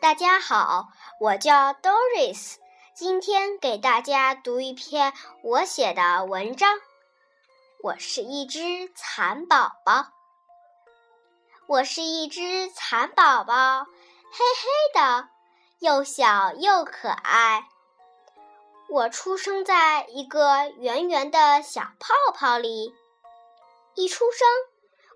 大家好，我叫 Doris，今天给大家读一篇我写的文章。我是一只蚕宝宝，我是一只蚕宝宝，黑黑的，又小又可爱。我出生在一个圆圆的小泡泡里，一出生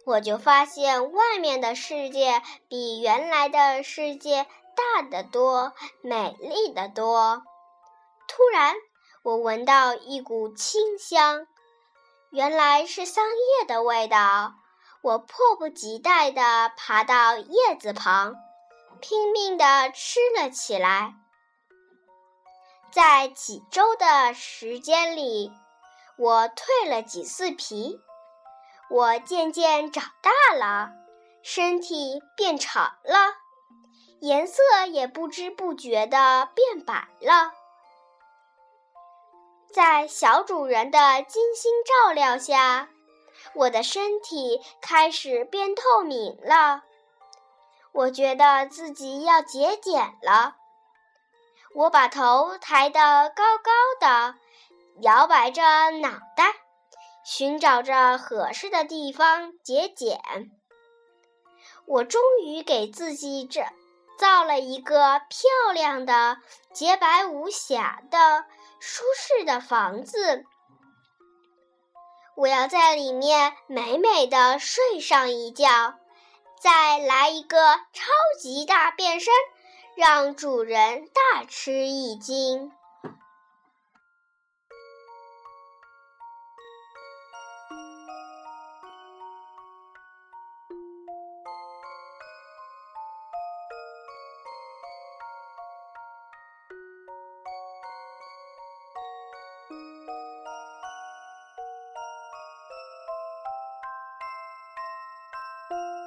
我就发现外面的世界比原来的世界。大得多，美丽的多。突然，我闻到一股清香，原来是桑叶的味道。我迫不及待地爬到叶子旁，拼命地吃了起来。在几周的时间里，我蜕了几次皮，我渐渐长大了，身体变长了。颜色也不知不觉地变白了，在小主人的精心照料下，我的身体开始变透明了。我觉得自己要节俭了，我把头抬得高高的，摇摆着脑袋，寻找着合适的地方节俭。我终于给自己这。造了一个漂亮的、洁白无瑕的、舒适的房子。我要在里面美美的睡上一觉，再来一个超级大变身，让主人大吃一惊。you